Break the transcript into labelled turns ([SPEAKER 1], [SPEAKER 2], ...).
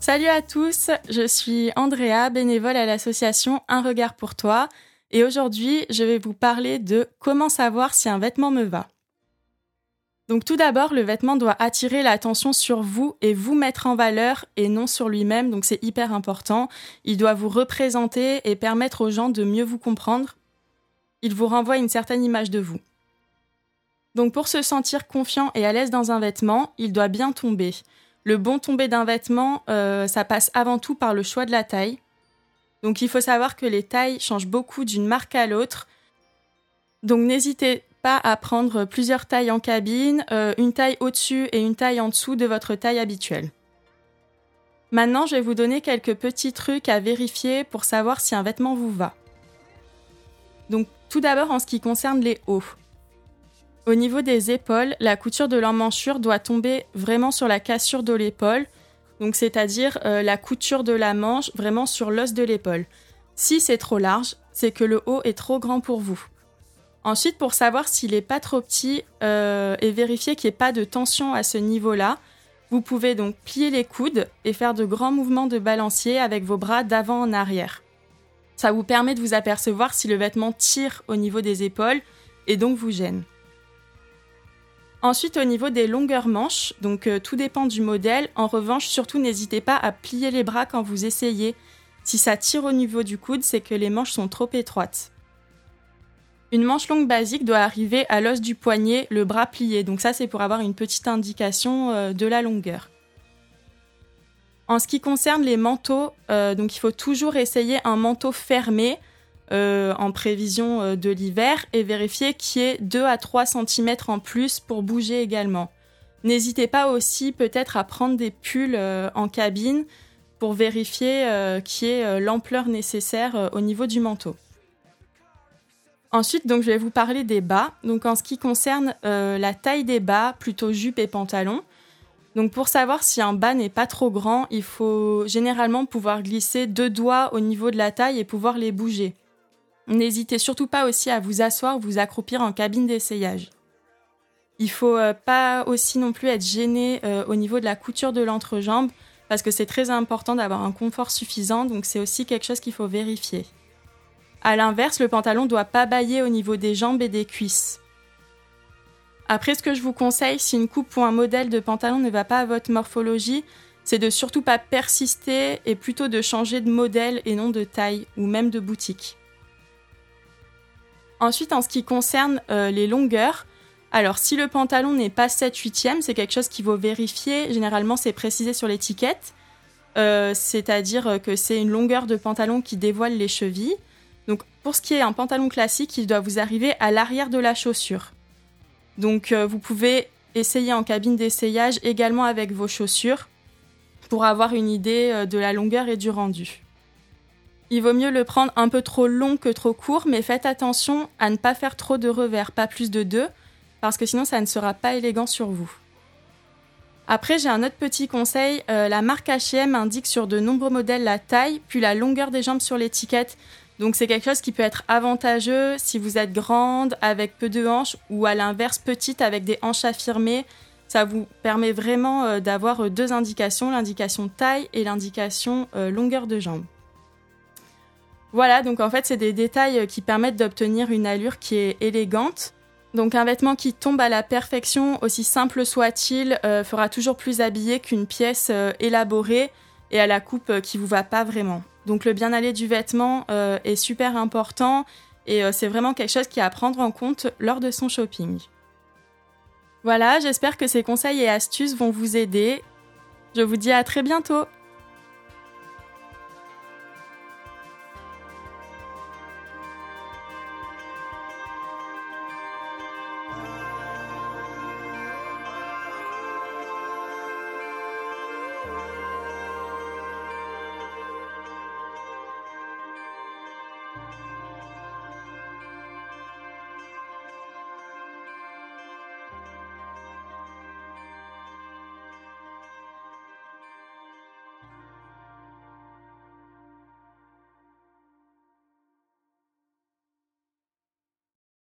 [SPEAKER 1] Salut à tous, je suis Andrea, bénévole à l'association Un regard pour toi, et aujourd'hui je vais vous parler de comment savoir si un vêtement me va. Donc tout d'abord, le vêtement doit attirer l'attention sur vous et vous mettre en valeur et non sur lui-même, donc c'est hyper important. Il doit vous représenter et permettre aux gens de mieux vous comprendre. Il vous renvoie une certaine image de vous. Donc pour se sentir confiant et à l'aise dans un vêtement, il doit bien tomber. Le bon tombé d'un vêtement, euh, ça passe avant tout par le choix de la taille. Donc il faut savoir que les tailles changent beaucoup d'une marque à l'autre. Donc n'hésitez pas à prendre plusieurs tailles en cabine, euh, une taille au-dessus et une taille en dessous de votre taille habituelle. Maintenant, je vais vous donner quelques petits trucs à vérifier pour savoir si un vêtement vous va. Donc tout d'abord en ce qui concerne les hauts. Au niveau des épaules, la couture de l'emmanchure doit tomber vraiment sur la cassure de l'épaule, donc c'est-à-dire euh, la couture de la manche vraiment sur l'os de l'épaule. Si c'est trop large, c'est que le haut est trop grand pour vous. Ensuite, pour savoir s'il n'est pas trop petit euh, et vérifier qu'il n'y ait pas de tension à ce niveau-là, vous pouvez donc plier les coudes et faire de grands mouvements de balancier avec vos bras d'avant en arrière. Ça vous permet de vous apercevoir si le vêtement tire au niveau des épaules et donc vous gêne. Ensuite, au niveau des longueurs manches, donc euh, tout dépend du modèle. En revanche, surtout n'hésitez pas à plier les bras quand vous essayez. Si ça tire au niveau du coude, c'est que les manches sont trop étroites. Une manche longue basique doit arriver à l'os du poignet, le bras plié. Donc ça, c'est pour avoir une petite indication euh, de la longueur. En ce qui concerne les manteaux, euh, donc il faut toujours essayer un manteau fermé euh, en prévision euh, de l'hiver et vérifier qu'il y ait 2 à 3 cm en plus pour bouger également. N'hésitez pas aussi peut-être à prendre des pulls euh, en cabine pour vérifier qu'il y ait l'ampleur nécessaire au niveau du manteau. Ensuite, donc, je vais vous parler des bas. Donc, en ce qui concerne la taille des bas, plutôt jupe et pantalon. Donc, pour savoir si un bas n'est pas trop grand, il faut généralement pouvoir glisser deux doigts au niveau de la taille et pouvoir les bouger. N'hésitez surtout pas aussi à vous asseoir, vous accroupir en cabine d'essayage. Il faut euh, pas aussi non plus être gêné euh, au niveau de la couture de l'entrejambe parce que c'est très important d'avoir un confort suffisant, donc c'est aussi quelque chose qu'il faut vérifier. À l'inverse, le pantalon doit pas bailler au niveau des jambes et des cuisses. Après, ce que je vous conseille, si une coupe ou un modèle de pantalon ne va pas à votre morphologie, c'est de surtout pas persister et plutôt de changer de modèle et non de taille ou même de boutique. Ensuite, en ce qui concerne euh, les longueurs, alors si le pantalon n'est pas 7 8 c'est quelque chose qu'il faut vérifier. Généralement, c'est précisé sur l'étiquette. Euh, c'est-à-dire que c'est une longueur de pantalon qui dévoile les chevilles. Donc pour ce qui est un pantalon classique, il doit vous arriver à l'arrière de la chaussure. Donc euh, vous pouvez essayer en cabine d'essayage également avec vos chaussures pour avoir une idée de la longueur et du rendu. Il vaut mieux le prendre un peu trop long que trop court, mais faites attention à ne pas faire trop de revers, pas plus de deux, parce que sinon ça ne sera pas élégant sur vous. Après, j'ai un autre petit conseil. Euh, la marque H&M indique sur de nombreux modèles la taille, puis la longueur des jambes sur l'étiquette. Donc c'est quelque chose qui peut être avantageux si vous êtes grande avec peu de hanches ou à l'inverse petite avec des hanches affirmées. Ça vous permet vraiment euh, d'avoir euh, deux indications, l'indication taille et l'indication longueur de jambes. Voilà, donc en fait, c'est des détails qui permettent d'obtenir une allure qui est élégante. Donc un vêtement qui tombe à la perfection, aussi simple soit-il, euh, fera toujours plus habillé qu'une pièce euh, élaborée et à la coupe euh, qui vous va pas vraiment. Donc le bien-aller du vêtement est super important et c'est vraiment quelque chose qui est à prendre en compte lors de son shopping. Voilà, j'espère que ces conseils et astuces vont vous aider. Je vous dis à très bientôt